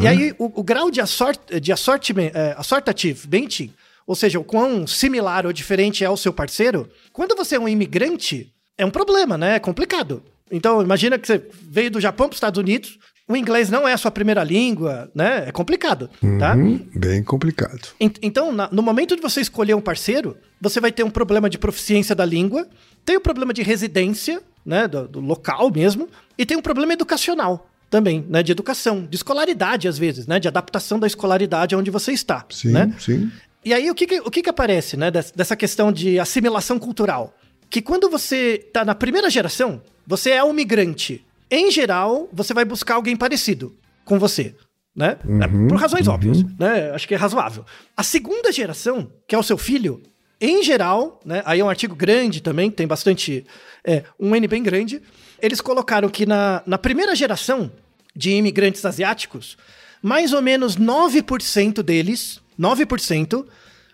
E aí o, o grau de, assort, de assortment, é, assortative benching, ou seja, o quão similar ou diferente é o seu parceiro, quando você é um imigrante, é um problema, né? É complicado. Então, imagina que você veio do Japão para os Estados Unidos, o inglês não é a sua primeira língua, né? É complicado, tá? Uhum, bem complicado. Ent- Então, na- no momento de você escolher um parceiro, você vai ter um problema de proficiência da língua, tem o problema de residência, né, do, do local mesmo, e tem um problema educacional também, né, de educação, de escolaridade às vezes, né, de adaptação da escolaridade onde você está, Sim, né? sim. E aí, o que que, o que, que aparece, né, des- dessa questão de assimilação cultural? Que quando você tá na primeira geração, você é um migrante. Em geral, você vai buscar alguém parecido com você, né? É, Por razões óbvias, né? Acho que é razoável. A segunda geração, que é o seu filho, em geral, né? Aí é um artigo grande também, tem bastante... É, um N bem grande. Eles colocaram que na, na primeira geração de imigrantes asiáticos, mais ou menos 9% deles, 9%,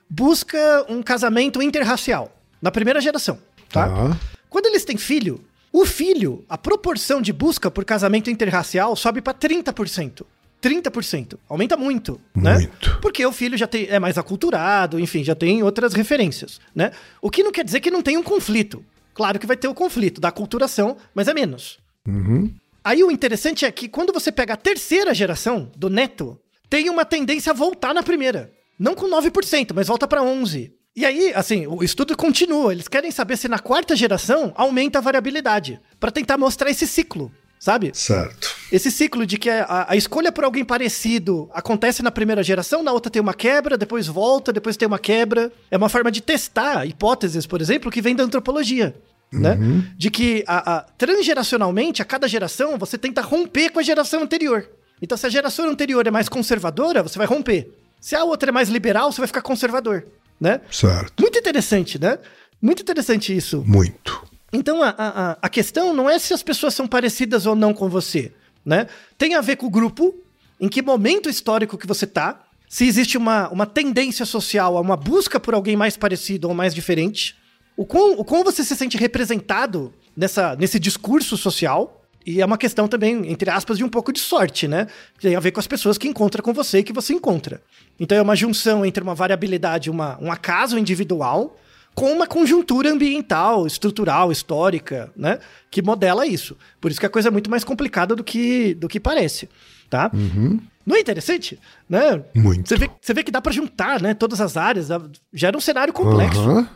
busca um casamento interracial. Na primeira geração, tá? Tá. Quando eles têm filho, o filho, a proporção de busca por casamento interracial sobe para 30%. 30%. Aumenta muito, né? Muito. Porque o filho já tem, é mais aculturado, enfim, já tem outras referências, né? O que não quer dizer que não tem um conflito. Claro que vai ter o conflito da aculturação, mas é menos. Uhum. Aí o interessante é que quando você pega a terceira geração do neto, tem uma tendência a voltar na primeira. Não com 9%, mas volta para 11%. E aí, assim, o estudo continua. Eles querem saber se na quarta geração aumenta a variabilidade, para tentar mostrar esse ciclo, sabe? Certo. Esse ciclo de que a, a, escolha por alguém parecido acontece na primeira geração, na outra tem uma quebra, depois volta, depois tem uma quebra. É uma forma de testar hipóteses, por exemplo, que vem da antropologia. Né? Uhum. De que a, a, transgeracionalmente, a cada geração, você tenta romper com a geração anterior. Então, se a geração anterior é mais conservadora, você vai romper. Se a outra é mais liberal, você vai ficar conservador, né? Certo. Muito interessante, né? Muito interessante isso. Muito. Então, a, a, a questão não é se as pessoas são parecidas ou não com você, né? Tem a ver com o grupo, em que momento histórico que você tá, se existe uma, uma tendência social a uma busca por alguém mais parecido ou mais diferente, o quão, o quão você se sente representado nessa, nesse discurso social. E é uma questão também, entre aspas, de um pouco de sorte, né? Tem a ver com as pessoas que encontra com você e que você encontra. Então é uma junção entre uma variabilidade, uma, um acaso individual, com uma conjuntura ambiental, estrutural, histórica, né? Que modela isso. Por isso que a coisa é muito mais complicada do que, do que parece, tá? Uhum. Não é interessante? Né? Muito. Você vê, você vê que dá para juntar, né? Todas as áreas, gera um cenário complexo. Uhum.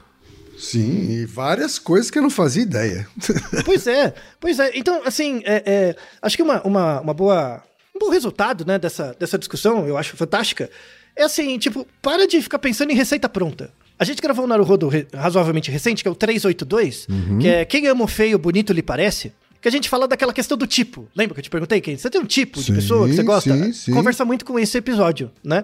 Sim, e várias coisas que eu não fazia ideia. *laughs* pois é, pois é. Então, assim, é, é, acho que uma, uma, uma boa, um bom resultado né, dessa, dessa discussão, eu acho fantástica, é assim, tipo, para de ficar pensando em receita pronta. A gente gravou um Naruhodo razoavelmente recente, que é o 382, uhum. que é Quem ama o feio, bonito lhe parece? Que a gente fala daquela questão do tipo. Lembra que eu te perguntei, quem? Você tem um tipo sim, de pessoa que você gosta? Sim, sim. Conversa muito com esse episódio, né?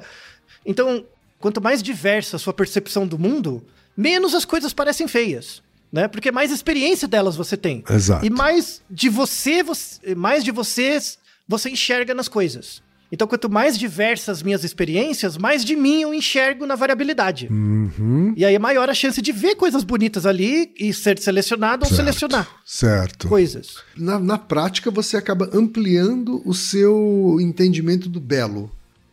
Então, quanto mais diversa a sua percepção do mundo, menos as coisas parecem feias. Né? Porque mais experiência delas você tem. Exato. E mais de você, você mais de vocês você enxerga nas coisas. Então, quanto mais diversas minhas experiências, mais de mim eu enxergo na variabilidade. Uhum. E aí é maior a chance de ver coisas bonitas ali e ser selecionado certo. ou selecionar. Certo. Coisas. Na, na prática, você acaba ampliando o seu entendimento do belo.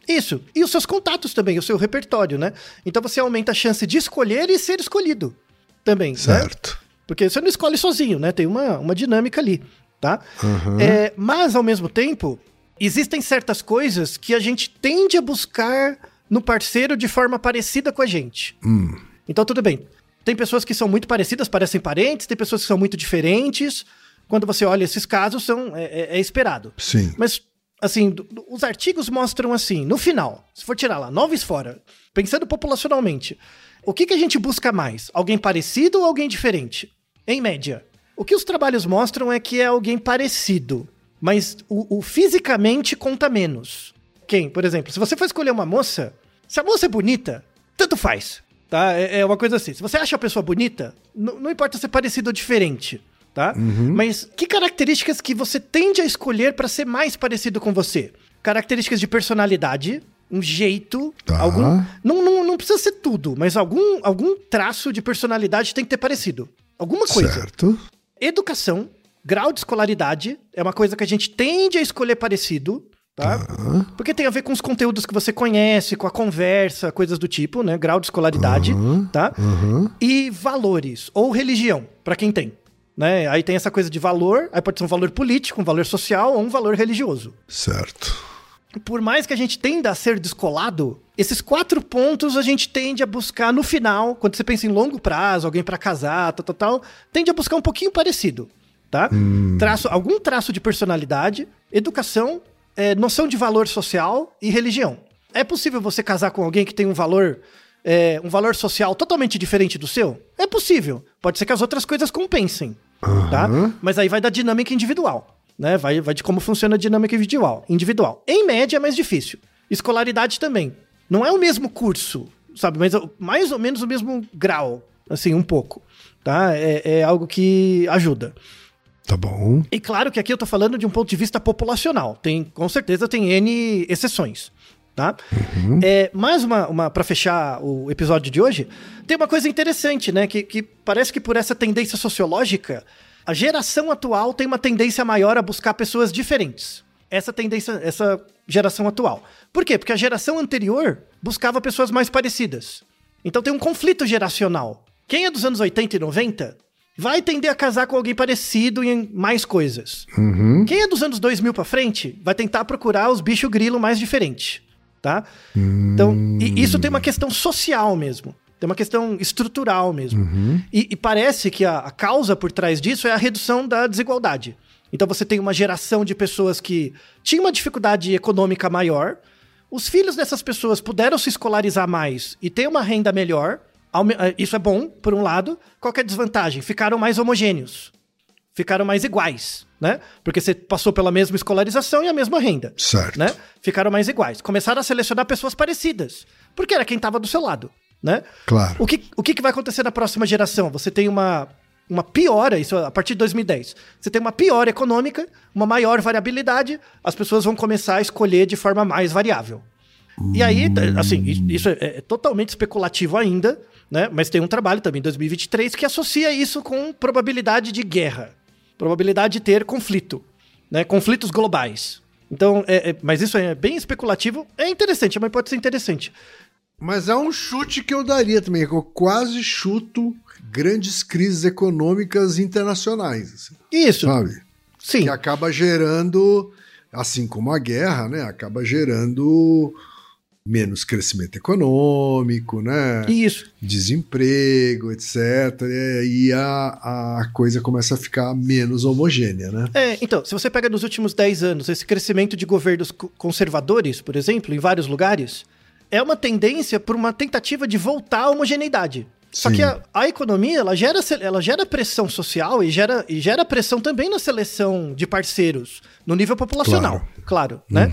Isso. E os seus contatos também, o seu repertório, né? Então você aumenta a chance de escolher e ser escolhido também. Certo. Né? Porque você não escolhe sozinho, né? Tem uma, uma dinâmica ali, tá? Uhum. É, mas, ao mesmo tempo, existem certas coisas que a gente tende a buscar no parceiro de forma parecida com a gente. Hum. Então, tudo bem. Tem pessoas que são muito parecidas, parecem parentes, tem pessoas que são muito diferentes. Quando você olha esses casos, são, é, é, é esperado. Sim. Mas assim, os artigos mostram assim, no final, se for tirar lá, noves fora, pensando populacionalmente, o que, que a gente busca mais? Alguém parecido ou alguém diferente? Em média. O que os trabalhos mostram é que é alguém parecido, mas o, o fisicamente conta menos. Quem? Por exemplo, se você for escolher uma moça, se a moça é bonita, tanto faz. Tá? É, é uma coisa assim. Se você acha a pessoa bonita, não importa ser parecido ou diferente tá? Uhum. Mas que características que você tende a escolher para ser mais parecido com você? Características de personalidade, um jeito, tá. algum. Não, não, não precisa ser tudo, mas algum, algum traço de personalidade tem que ter parecido. Alguma coisa. Certo. Educação, grau de escolaridade, é uma coisa que a gente tende a escolher parecido. Tá? Tá. Porque tem a ver com os conteúdos que você conhece, com a conversa, coisas do tipo, né? Grau de escolaridade, Uhum. tá? Uhum. E valores, ou religião, para quem tem. Né? Aí tem essa coisa de valor, aí pode ser um valor político, um valor social ou um valor religioso. Certo. Por mais que a gente tenda a ser descolado, esses quatro pontos a gente tende a buscar no final, quando você pensa em longo prazo, alguém para casar, tal, tal, tal, tende a buscar um pouquinho parecido, tá? Hum. Traço, algum traço de personalidade, educação, é, noção de valor social e religião. É possível você casar com alguém que tem um valor é, um valor social totalmente diferente do seu? É possível. Pode ser que as outras coisas compensem tá? Mas aí vai da dinâmica individual, né? Vai, vai de como funciona a dinâmica individual. individual. Em média é mais difícil. Escolaridade também. Não é o mesmo curso, sabe? Mas mais ou menos o mesmo grau, assim, um pouco, tá? É, é algo que ajuda. Tá bom. E claro que aqui eu tô falando de um ponto de vista populacional. Tem, com certeza tem N exceções. Tá? Uhum. É, mais uma, uma para fechar o episódio de hoje, tem uma coisa interessante, né? Que, que parece que por essa tendência sociológica, a geração atual tem uma tendência maior a buscar pessoas diferentes. Essa tendência, essa geração atual. Por quê? Porque a geração anterior buscava pessoas mais parecidas. Então tem um conflito geracional. Quem é dos anos 80 e 90 vai tender a casar com alguém parecido em mais coisas. Uhum. Quem é dos anos 2000 para frente vai tentar procurar os bicho grilo mais diferentes tá? Então, e isso tem uma questão social mesmo. Tem uma questão estrutural mesmo. E, e parece que a, a causa por trás disso é a redução da desigualdade. Então você tem uma geração de pessoas que tinham uma dificuldade econômica maior. Os filhos dessas pessoas puderam se escolarizar mais e ter uma renda melhor. Eh, Isso é bom, por um lado. Qual é a desvantagem? Ficaram mais homogêneos. Ficaram mais iguais, né? Porque você passou pela mesma escolarização e a mesma renda Certo. né? Ficaram mais iguais. Começaram a selecionar pessoas parecidas, porque era quem estava do seu lado, né? Claro. O que, o que vai acontecer na próxima geração? Você tem uma, uma piora, isso a partir de 2010. Você tem uma piora econômica, uma maior variabilidade, as pessoas vão começar a escolher de forma mais variável. E aí, assim, isso é, é totalmente especulativo ainda, né? Mas tem um trabalho também, em 2023, que associa isso com probabilidade de guerra. Probabilidade de ter conflito, né? Conflitos globais. Então, é- é- mas isso é bem especulativo. É interessante, mas pode ser interessante. Mas é um chute que eu daria também, que eu quase chuto grandes crises econômicas internacionais, assim, Isso, sabe? sim. Que acaba gerando, assim como a guerra, né? Acaba gerando menos crescimento econômico, né? Isso. Desemprego, etc. E a, a coisa começa a ficar menos homogênea, né? É, então, se você pega nos últimos 10 anos esse crescimento de governos co- conservadores, por exemplo, em vários lugares, é uma tendência por uma tentativa de voltar à homogeneidade. Só Sim. que a, a economia, ela gera, ela gera pressão social e gera, e gera pressão também na seleção de parceiros, no nível populacional, claro, né?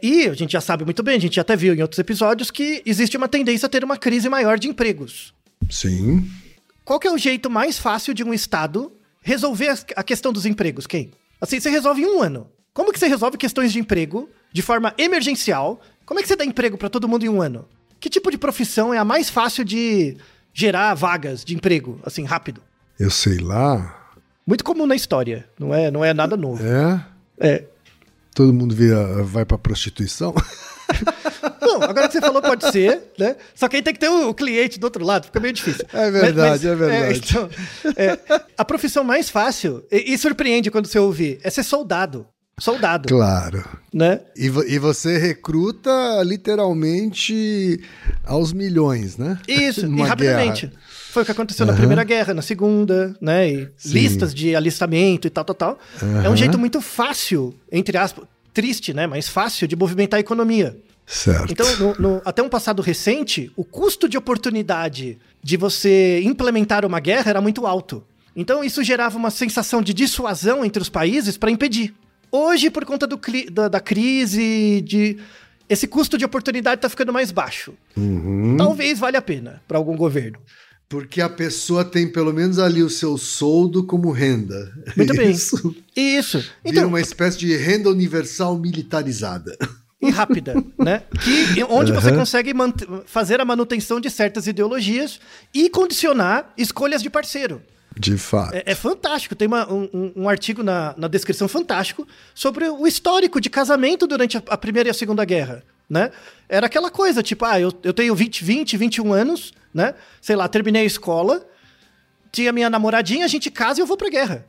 E a gente já sabe muito bem, a gente já até viu em outros episódios que existe uma tendência a ter uma crise maior de empregos. Sim. Qual que é o jeito mais fácil de um Estado resolver a questão dos empregos, quem? Assim, você resolve em um ano. Como que você resolve questões de emprego de forma emergencial? Como é que você dá emprego para todo mundo em um ano? Que tipo de profissão é a mais fácil de gerar vagas de emprego, assim, rápido? Eu sei lá. Muito comum na história, não é, não é nada novo. É. É. Todo mundo vira, vai pra prostituição. *laughs* Não, agora que você falou pode ser, né? Só que aí tem que ter o, cliente do outro lado, fica meio difícil. É verdade, é verdade. então, é, a profissão mais fácil, e, e surpreende quando você ouvir, é ser soldado. Soldado, Claro. né? E, e você recruta literalmente aos milhões, né? Isso, *laughs* e rapidamente. guerra. Foi o que aconteceu na Primeira Guerra, na Segunda, né? E Sim. listas de alistamento e tal, tal, tal. É Aham. um jeito muito fácil, entre aspas, triste, né? Mas fácil de movimentar a economia. Certo. Então, no- no- até um passado recente, o custo de oportunidade de você implementar uma guerra era muito alto. Então, isso gerava uma sensação de dissuasão entre os países para impedir. Hoje, por conta do da, da crise, de esse custo de oportunidade está ficando mais baixo. Uhum. Talvez valha a pena para algum governo. Porque a pessoa tem pelo menos ali o seu soldo como renda. Muito *laughs* bem. Isso Isso. vira Então, uma espécie de renda universal militarizada. e rápida, né? Que, onde você consegue fazer a manutenção de certas ideologias e condicionar escolhas de parceiro. De fato. É, é fantástico. Tem uma- um, um- um artigo na, na descrição fantástico sobre o histórico de casamento durante a, a Primeira e a Segunda Guerra. Né? Era aquela coisa, tipo, ah, eu, eu tenho 20, 20, 21 anos, né? Sei lá, terminei a escola, tinha minha namoradinha, a gente casa e eu vou pra guerra.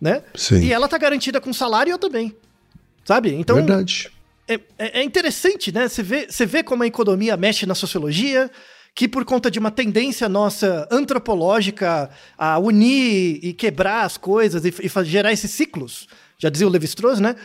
Né? Sim. E ela tá garantida com salário e eu também. Sabe? Então, Verdade. é, é- é interessante, né? Você vê, você vê como a economia mexe na sociologia, que por conta de uma tendência nossa antropológica a unir e quebrar as coisas e, e gerar esses ciclos, já dizia o Levi-Strauss, né?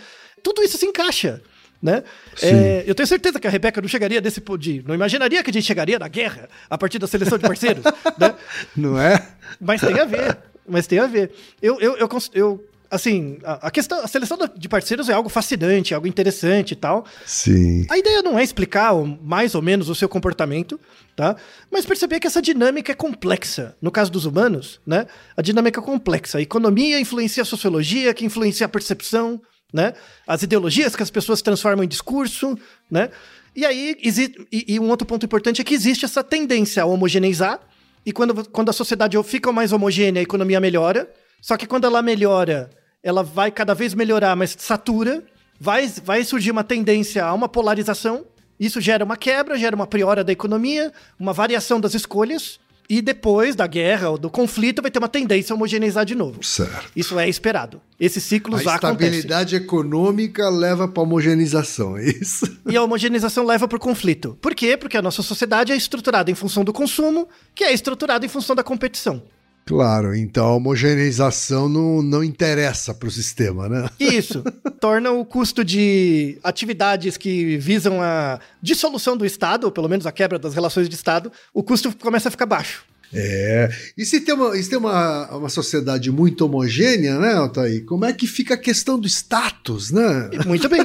Tudo isso se encaixa, né? É, eu tenho certeza que a Rebeca não chegaria desse de... Não imaginaria que a gente chegaria na guerra a partir da seleção de parceiros, *laughs* né? Não é? Mas tem a ver. Mas tem a ver. Eu, eu, eu, eu assim, a, a questão, a seleção de parceiros é algo fascinante, algo interessante e tal. Sim. A ideia não é explicar mais ou menos o seu comportamento, tá? Mas perceber que essa dinâmica é complexa. No caso dos humanos, né? A dinâmica é complexa. A economia influencia a sociologia, que influencia a percepção, né? As ideologias que as pessoas transformam em discurso, né? E aí, exi- e, e um outro ponto importante é que existe essa tendência a homogeneizar, e quando, quando a sociedade fica mais homogênea, a economia melhora. Só que quando ela melhora, ela vai cada vez melhorar, mas satura. Vai, vai surgir uma tendência a uma polarização. Isso gera uma quebra, gera uma priora da economia, uma variação das escolhas. E depois da guerra ou do conflito vai ter uma tendência a homogeneizar de novo. Certo. Isso é esperado. Esses ciclos A acontecem. estabilidade econômica leva para homogeneização, é isso? E a homogeneização leva para o conflito. Por quê? Porque a nossa sociedade é estruturada em função do consumo, que é estruturada em função da competição. Claro, então a homogeneização não, não interessa para o sistema, né? Isso *laughs* torna o custo de atividades que visam a dissolução do Estado, ou pelo menos a quebra das relações de Estado, o custo começa a ficar baixo. É. E se tem uma, se tem uma, uma sociedade muito homogênea, né, Altair? Como é que fica a questão do status, né? Muito bem.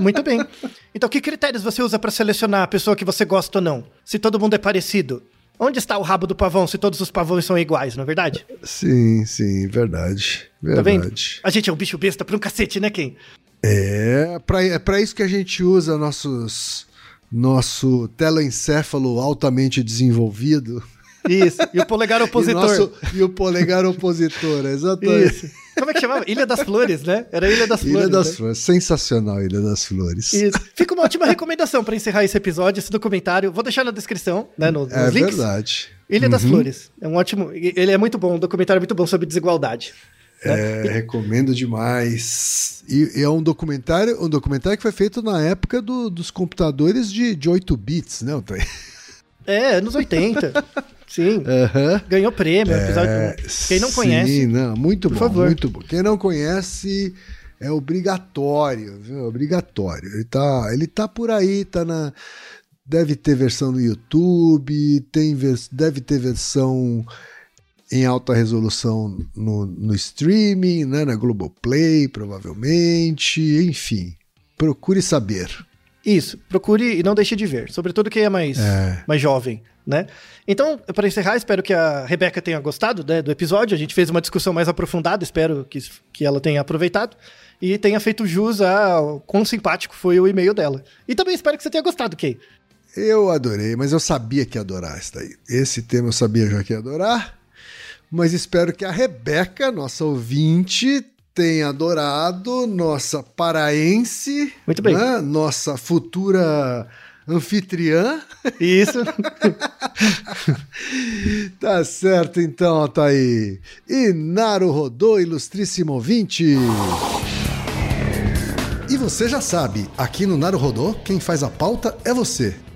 Muito bem. Então, que critérios você usa para selecionar a pessoa que você gosta ou não? Se todo mundo é parecido. Onde está o rabo do pavão se todos os pavões são iguais, não é verdade? Sim, sim, verdade. Tá? Verdade. A gente é um bicho besta pra um cacete, né, Ken? É, pra, é para isso que a gente usa nossos nosso telencéfalo altamente desenvolvido. Isso. E o polegar E, opositor. nosso- e o polegar opositor, exatamente. Isso. Como é que chamava? Ilha das Flores, né? Era Ilha das Ilha Flores. das né? Flores, sensacional Ilha das Flores. Isso. Fica uma ótima recomendação pra encerrar esse episódio, esse documentário. Vou deixar na descrição, né, no- nos É links. verdade. Ilha das Uhum. Flores. É um ótimo. Ele é muito bom, um documentário muito bom sobre desigualdade. É, recomendo demais. E, e é um documentário, um documentário que foi feito na época do- dos computadores de, de 8 bits, né? É, anos 80. *laughs* Sim. Aham. Ganhou prêmio. episódio... Quem não É, Sim, conhece. não, muito Por bom, favor. muito bom. Quem não conhece é obrigatório, viu? Obrigatório. Ele tá, ele tá por aí, tá na deve ter versão no YouTube, tem vers- deve ter versão em alta resolução no, no streaming, né, na Globoplay, provavelmente, enfim. Procure saber. Isso, procure e não deixe de ver, sobretudo quem é mais, É. mais jovem, né? Então, para encerrar, espero que a Rebeca tenha gostado né, do episódio. A gente fez uma discussão mais aprofundada, espero que, que ela tenha aproveitado e tenha feito jus ao quão simpático foi o e-mail dela. E também espero que você tenha gostado, Kay. Eu adorei, mas eu sabia que ia adorar esse daí. Esse tema eu sabia já que ia adorar. Mas espero que a Rebeca, nossa ouvinte, tenha adorado, nossa paraense, Muito bem. né? nossa futura anfitriã. Isso. *laughs* Tá certo então, tá aí. E Naru Rodô, ilustríssimo ouvinte. E você já sabe, aqui no Naru Rodô, quem faz a pauta é você.